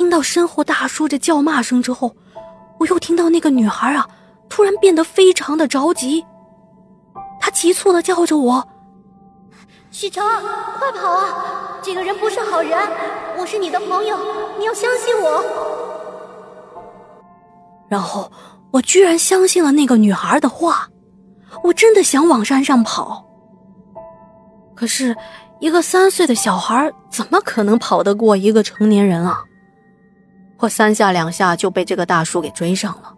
听到身后大叔这叫骂声之后，我又听到那个女孩啊，突然变得非常的着急。她急促的叫着我：“许成，快跑啊！这个人不是好人，我是你的朋友，你要相信我。”然后我居然相信了那个女孩的话，我真的想往山上跑。可是，一个三岁的小孩怎么可能跑得过一个成年人啊？我三下两下就被这个大叔给追上了，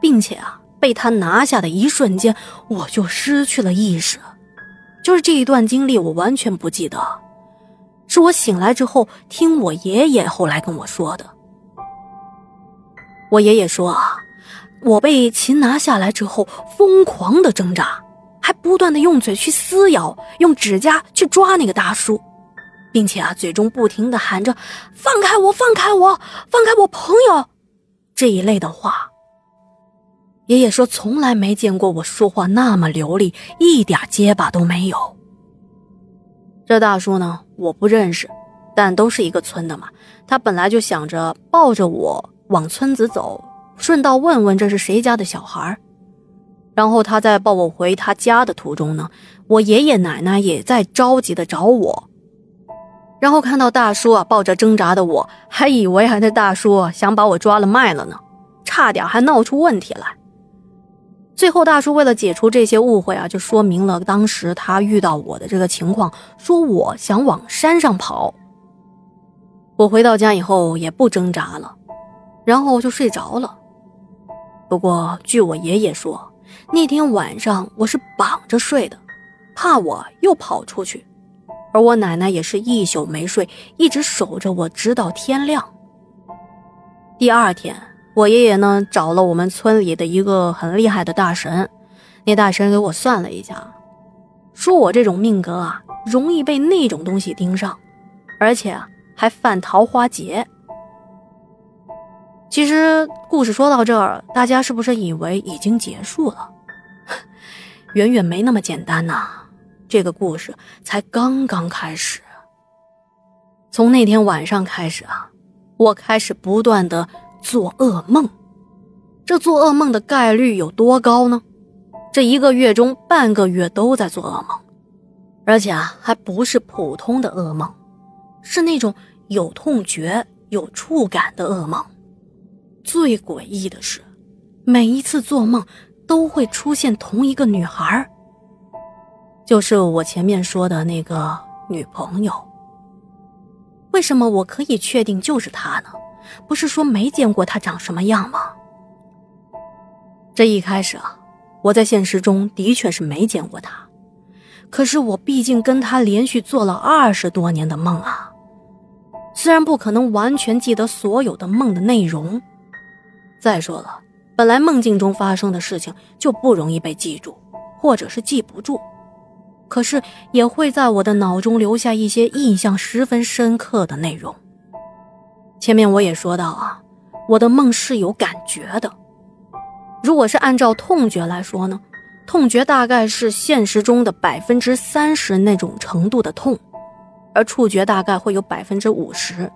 并且啊，被他拿下的一瞬间，我就失去了意识。就是这一段经历，我完全不记得，是我醒来之后听我爷爷后来跟我说的。我爷爷说啊，我被擒拿下来之后，疯狂的挣扎。还不断的用嘴去撕咬，用指甲去抓那个大叔，并且啊，嘴中不停的喊着“放开我，放开我，放开我朋友”这一类的话。爷爷说从来没见过我说话那么流利，一点结巴都没有。这大叔呢，我不认识，但都是一个村的嘛。他本来就想着抱着我往村子走，顺道问问这是谁家的小孩然后他在抱我回他家的途中呢，我爷爷奶奶也在着急的找我。然后看到大叔啊抱着挣扎的我，还以为还是大叔想把我抓了卖了呢，差点还闹出问题来。最后大叔为了解除这些误会啊，就说明了当时他遇到我的这个情况，说我想往山上跑。我回到家以后也不挣扎了，然后就睡着了。不过据我爷爷说。那天晚上我是绑着睡的，怕我又跑出去，而我奶奶也是一宿没睡，一直守着我直到天亮。第二天，我爷爷呢找了我们村里的一个很厉害的大神，那大神给我算了一下，说我这种命格啊，容易被那种东西盯上，而且啊还犯桃花劫。其实故事说到这儿，大家是不是以为已经结束了？远远没那么简单呐！这个故事才刚刚开始。从那天晚上开始啊，我开始不断的做噩梦。这做噩梦的概率有多高呢？这一个月中半个月都在做噩梦，而且啊，还不是普通的噩梦，是那种有痛觉、有触感的噩梦。最诡异的是，每一次做梦。都会出现同一个女孩，就是我前面说的那个女朋友。为什么我可以确定就是她呢？不是说没见过她长什么样吗？这一开始啊，我在现实中的确是没见过她，可是我毕竟跟她连续做了二十多年的梦啊，虽然不可能完全记得所有的梦的内容，再说了。本来梦境中发生的事情就不容易被记住，或者是记不住，可是也会在我的脑中留下一些印象十分深刻的内容。前面我也说到啊，我的梦是有感觉的。如果是按照痛觉来说呢，痛觉大概是现实中的百分之三十那种程度的痛，而触觉大概会有百分之五十，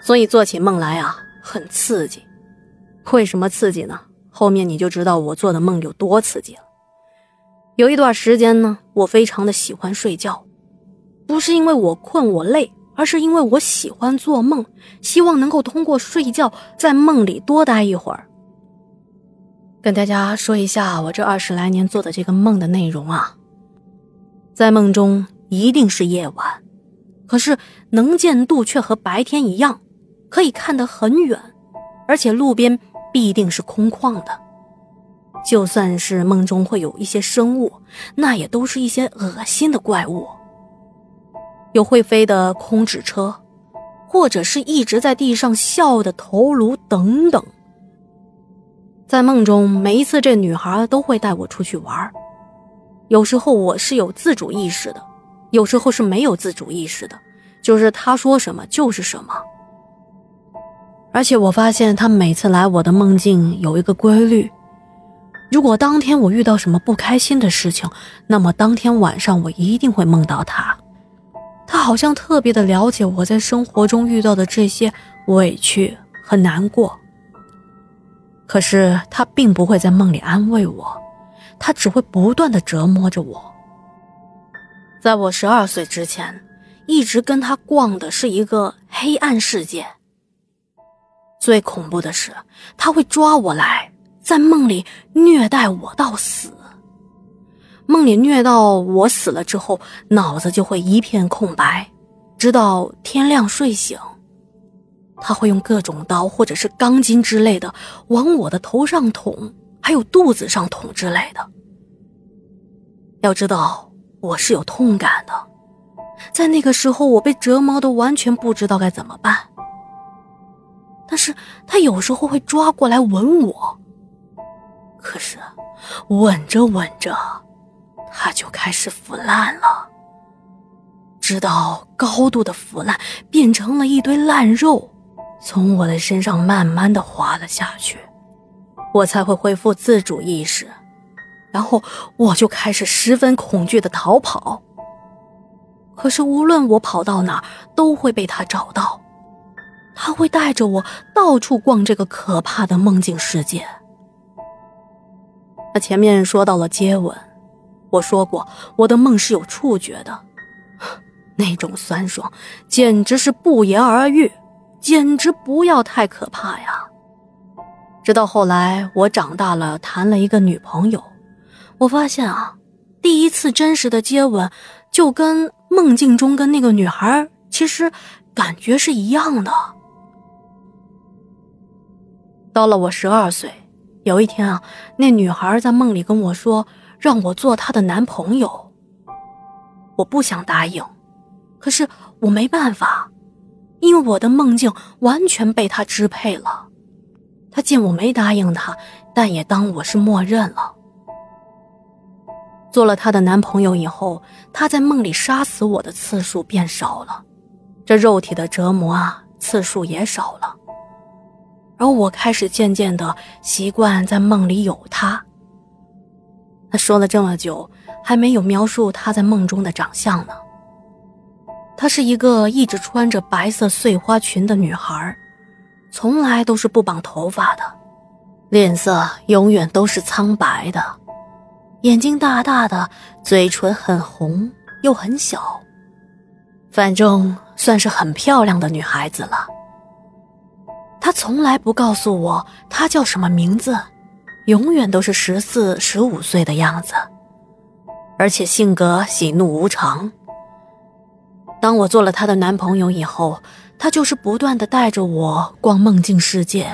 所以做起梦来啊很刺激。为什么刺激呢？后面你就知道我做的梦有多刺激了。有一段时间呢，我非常的喜欢睡觉，不是因为我困我累，而是因为我喜欢做梦，希望能够通过睡觉在梦里多待一会儿。跟大家说一下我这二十来年做的这个梦的内容啊，在梦中一定是夜晚，可是能见度却和白天一样，可以看得很远，而且路边。必定是空旷的，就算是梦中会有一些生物，那也都是一些恶心的怪物。有会飞的空纸车，或者是一直在地上笑的头颅等等。在梦中，每一次这女孩都会带我出去玩，有时候我是有自主意识的，有时候是没有自主意识的，就是她说什么就是什么。而且我发现他每次来我的梦境有一个规律：如果当天我遇到什么不开心的事情，那么当天晚上我一定会梦到他。他好像特别的了解我在生活中遇到的这些委屈和难过。可是他并不会在梦里安慰我，他只会不断的折磨着我。在我十二岁之前，一直跟他逛的是一个黑暗世界。最恐怖的是，他会抓我来，在梦里虐待我到死。梦里虐到我死了之后，脑子就会一片空白，直到天亮睡醒。他会用各种刀或者是钢筋之类的往我的头上捅，还有肚子上捅之类的。要知道，我是有痛感的，在那个时候，我被折磨的完全不知道该怎么办。但是他有时候会抓过来吻我，可是吻着吻着，他就开始腐烂了，直到高度的腐烂变成了一堆烂肉。从我的身上慢慢的滑了下去，我才会恢复自主意识，然后我就开始十分恐惧的逃跑。可是无论我跑到哪，都会被他找到，他会带着我到处逛这个可怕的梦境世界。他前面说到了接吻，我说过我的梦是有触觉的，那种酸爽简直是不言而喻。简直不要太可怕呀！直到后来我长大了，谈了一个女朋友，我发现啊，第一次真实的接吻，就跟梦境中跟那个女孩其实感觉是一样的。到了我十二岁，有一天啊，那女孩在梦里跟我说，让我做她的男朋友。我不想答应，可是我没办法。因为我的梦境完全被他支配了，他见我没答应他，但也当我是默认了。做了她的男朋友以后，她在梦里杀死我的次数变少了，这肉体的折磨啊，次数也少了。而我开始渐渐的习惯在梦里有他。他说了这么久，还没有描述他在梦中的长相呢。她是一个一直穿着白色碎花裙的女孩，从来都是不绑头发的，脸色永远都是苍白的，眼睛大大的，嘴唇很红又很小，反正算是很漂亮的女孩子了。他从来不告诉我他叫什么名字，永远都是十四、十五岁的样子，而且性格喜怒无常。当我做了她的男朋友以后，她就是不断的带着我逛梦境世界，